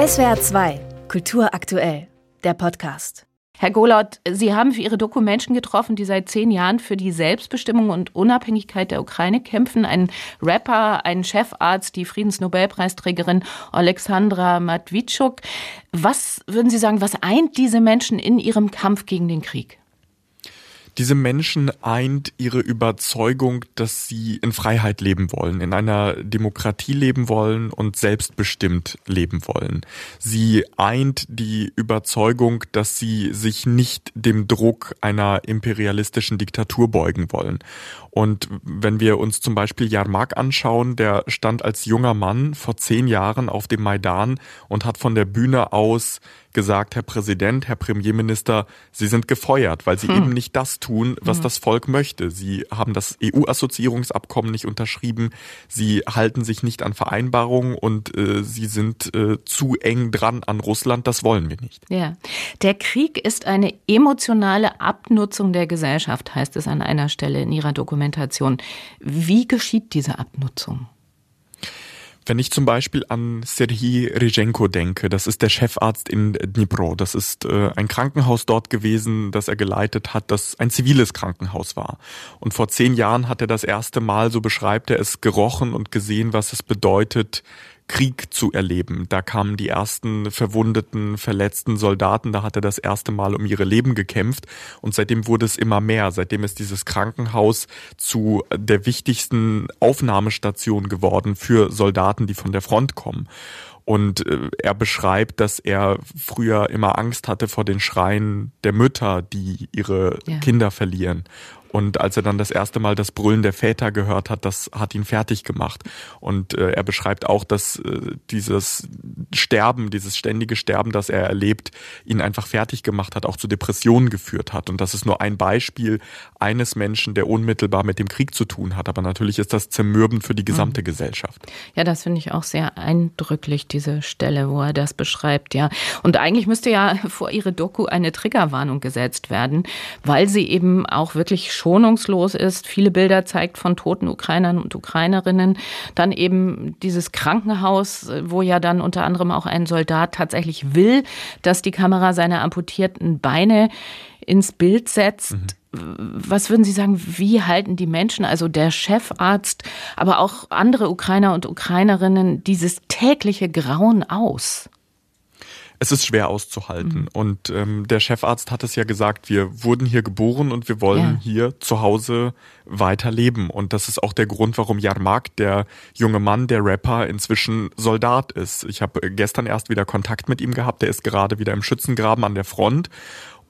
SWR 2, Kultur aktuell, der Podcast. Herr Golot, Sie haben für Ihre Doku Menschen getroffen, die seit zehn Jahren für die Selbstbestimmung und Unabhängigkeit der Ukraine kämpfen. Ein Rapper, ein Chefarzt, die Friedensnobelpreisträgerin Alexandra Matwitschuk. Was würden Sie sagen, was eint diese Menschen in ihrem Kampf gegen den Krieg? Diese Menschen eint ihre Überzeugung, dass sie in Freiheit leben wollen, in einer Demokratie leben wollen und selbstbestimmt leben wollen. Sie eint die Überzeugung, dass sie sich nicht dem Druck einer imperialistischen Diktatur beugen wollen. Und wenn wir uns zum Beispiel Jarmak anschauen, der stand als junger Mann vor zehn Jahren auf dem Maidan und hat von der Bühne aus gesagt, Herr Präsident, Herr Premierminister, Sie sind gefeuert, weil Sie hm. eben nicht das tun, was hm. das Volk möchte. Sie haben das EU-Assoziierungsabkommen nicht unterschrieben, Sie halten sich nicht an Vereinbarungen und äh, Sie sind äh, zu eng dran an Russland. Das wollen wir nicht. Ja, der Krieg ist eine emotionale Abnutzung der Gesellschaft, heißt es an einer Stelle in Ihrer Dokumentation. Wie geschieht diese Abnutzung? Wenn ich zum Beispiel an Serhii Rejenko denke, das ist der Chefarzt in Dnipro, das ist äh, ein Krankenhaus dort gewesen, das er geleitet hat, das ein ziviles Krankenhaus war. Und vor zehn Jahren hat er das erste Mal, so beschreibt er es, gerochen und gesehen, was es bedeutet, Krieg zu erleben. Da kamen die ersten verwundeten, verletzten Soldaten, da hat er das erste Mal um ihre Leben gekämpft und seitdem wurde es immer mehr. Seitdem ist dieses Krankenhaus zu der wichtigsten Aufnahmestation geworden für Soldaten, die von der Front kommen. Und äh, er beschreibt, dass er früher immer Angst hatte vor den Schreien der Mütter, die ihre ja. Kinder verlieren. Und als er dann das erste Mal das Brüllen der Väter gehört hat, das hat ihn fertig gemacht. Und äh, er beschreibt auch, dass äh, dieses Sterben, dieses ständige Sterben, das er erlebt, ihn einfach fertig gemacht hat, auch zu Depressionen geführt hat. Und das ist nur ein Beispiel eines Menschen, der unmittelbar mit dem Krieg zu tun hat. Aber natürlich ist das zermürbend für die gesamte mhm. Gesellschaft. Ja, das finde ich auch sehr eindrücklich, diese Stelle, wo er das beschreibt, ja. Und eigentlich müsste ja vor ihre Doku eine Triggerwarnung gesetzt werden, weil sie eben auch wirklich schonungslos ist, viele Bilder zeigt von toten Ukrainern und Ukrainerinnen, dann eben dieses Krankenhaus, wo ja dann unter anderem auch ein Soldat tatsächlich will, dass die Kamera seine amputierten Beine ins Bild setzt. Mhm. Was würden Sie sagen, wie halten die Menschen, also der Chefarzt, aber auch andere Ukrainer und Ukrainerinnen, dieses tägliche Grauen aus? Es ist schwer auszuhalten. Mhm. Und ähm, der Chefarzt hat es ja gesagt, wir wurden hier geboren und wir wollen ja. hier zu Hause weiterleben. Und das ist auch der Grund, warum Jarmak, der junge Mann, der Rapper, inzwischen Soldat ist. Ich habe gestern erst wieder Kontakt mit ihm gehabt. Der ist gerade wieder im Schützengraben an der Front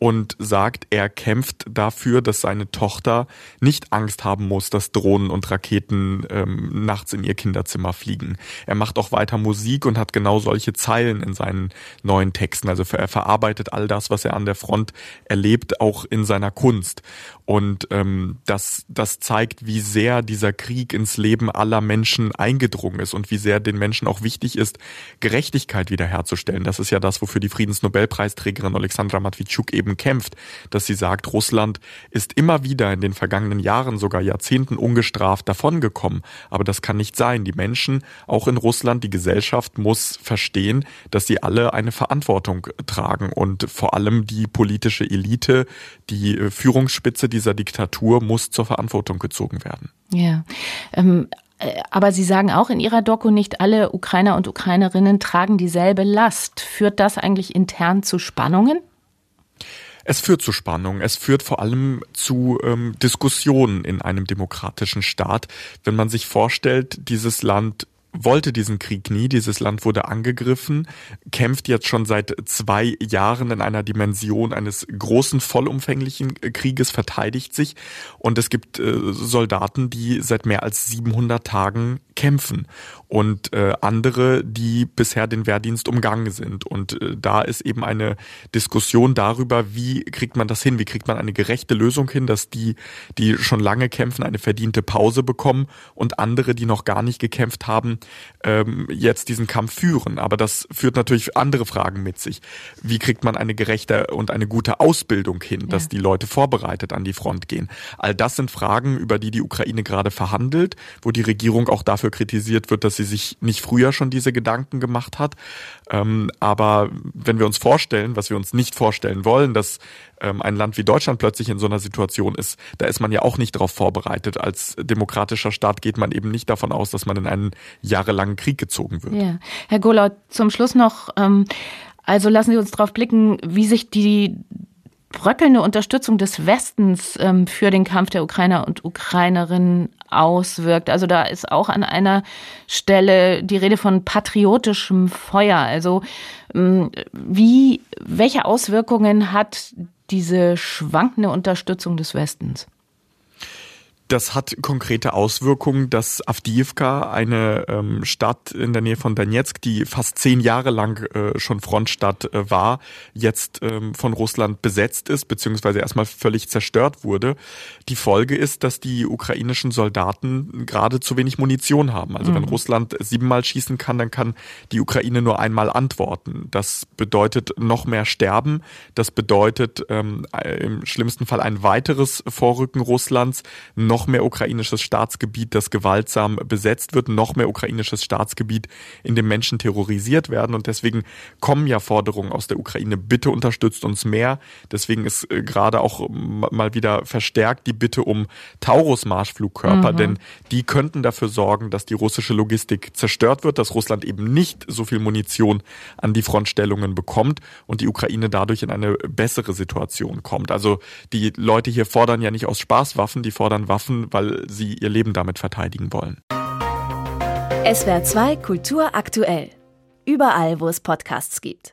und sagt, er kämpft dafür, dass seine Tochter nicht Angst haben muss, dass Drohnen und Raketen ähm, nachts in ihr Kinderzimmer fliegen. Er macht auch weiter Musik und hat genau solche Zeilen in seinen neuen Texten. Also er verarbeitet all das, was er an der Front erlebt, auch in seiner Kunst. Und ähm, das, das zeigt, wie sehr dieser Krieg ins Leben aller Menschen eingedrungen ist und wie sehr den Menschen auch wichtig ist, Gerechtigkeit wiederherzustellen. Das ist ja das, wofür die Friedensnobelpreisträgerin Alexandra Matwitschuk eben kämpft, dass sie sagt, Russland ist immer wieder in den vergangenen Jahren, sogar Jahrzehnten ungestraft davongekommen. Aber das kann nicht sein. Die Menschen, auch in Russland, die Gesellschaft muss verstehen, dass sie alle eine Verantwortung tragen und vor allem die politische Elite, die äh, Führungsspitze, die dieser Diktatur muss zur Verantwortung gezogen werden. Ja. Ähm äh, aber Sie sagen auch in Ihrer Doku, nicht alle Ukrainer und Ukrainerinnen tragen dieselbe Last. Führt das eigentlich intern zu Spannungen? Es führt zu Spannungen. Es führt vor allem zu ähm, Diskussionen in einem demokratischen Staat. Wenn man sich vorstellt, dieses Land wollte diesen Krieg nie. Dieses Land wurde angegriffen, kämpft jetzt schon seit zwei Jahren in einer Dimension eines großen, vollumfänglichen Krieges, verteidigt sich. Und es gibt äh, Soldaten, die seit mehr als 700 Tagen kämpfen und äh, andere, die bisher den Wehrdienst umgangen sind. Und äh, da ist eben eine Diskussion darüber, wie kriegt man das hin, wie kriegt man eine gerechte Lösung hin, dass die, die schon lange kämpfen, eine verdiente Pause bekommen und andere, die noch gar nicht gekämpft haben, ähm, jetzt diesen Kampf führen. Aber das führt natürlich andere Fragen mit sich. Wie kriegt man eine gerechte und eine gute Ausbildung hin, dass ja. die Leute vorbereitet an die Front gehen? All das sind Fragen, über die die Ukraine gerade verhandelt, wo die Regierung auch dafür dafür kritisiert wird, dass sie sich nicht früher schon diese Gedanken gemacht hat. Ähm, aber wenn wir uns vorstellen, was wir uns nicht vorstellen wollen, dass ähm, ein Land wie Deutschland plötzlich in so einer Situation ist, da ist man ja auch nicht darauf vorbereitet. Als demokratischer Staat geht man eben nicht davon aus, dass man in einen jahrelangen Krieg gezogen wird. Ja. Herr Golau, zum Schluss noch, ähm, also lassen Sie uns darauf blicken, wie sich die bröckelnde Unterstützung des Westens ähm, für den Kampf der Ukrainer und Ukrainerinnen auswirkt. Also da ist auch an einer Stelle die Rede von patriotischem Feuer. Also ähm, wie, welche Auswirkungen hat diese schwankende Unterstützung des Westens? Das hat konkrete Auswirkungen, dass Avdiivka, eine ähm, Stadt in der Nähe von Donetsk, die fast zehn Jahre lang äh, schon Frontstadt äh, war, jetzt ähm, von Russland besetzt ist, beziehungsweise erstmal völlig zerstört wurde. Die Folge ist, dass die ukrainischen Soldaten gerade zu wenig Munition haben. Also mhm. wenn Russland siebenmal schießen kann, dann kann die Ukraine nur einmal antworten. Das bedeutet noch mehr Sterben. Das bedeutet ähm, im schlimmsten Fall ein weiteres Vorrücken Russlands, noch noch mehr ukrainisches Staatsgebiet, das gewaltsam besetzt wird, noch mehr ukrainisches Staatsgebiet, in dem Menschen terrorisiert werden. Und deswegen kommen ja Forderungen aus der Ukraine, bitte unterstützt uns mehr. Deswegen ist äh, gerade auch mal wieder verstärkt die Bitte um Taurus-Marschflugkörper, mhm. denn die könnten dafür sorgen, dass die russische Logistik zerstört wird, dass Russland eben nicht so viel Munition an die Frontstellungen bekommt und die Ukraine dadurch in eine bessere Situation kommt. Also die Leute hier fordern ja nicht aus Spaß Waffen, die fordern Waffen, kaufen, weil sie ihr Leben damit verteidigen wollen. SWR 2 Kultur aktuell. Überall, wo es Podcasts gibt.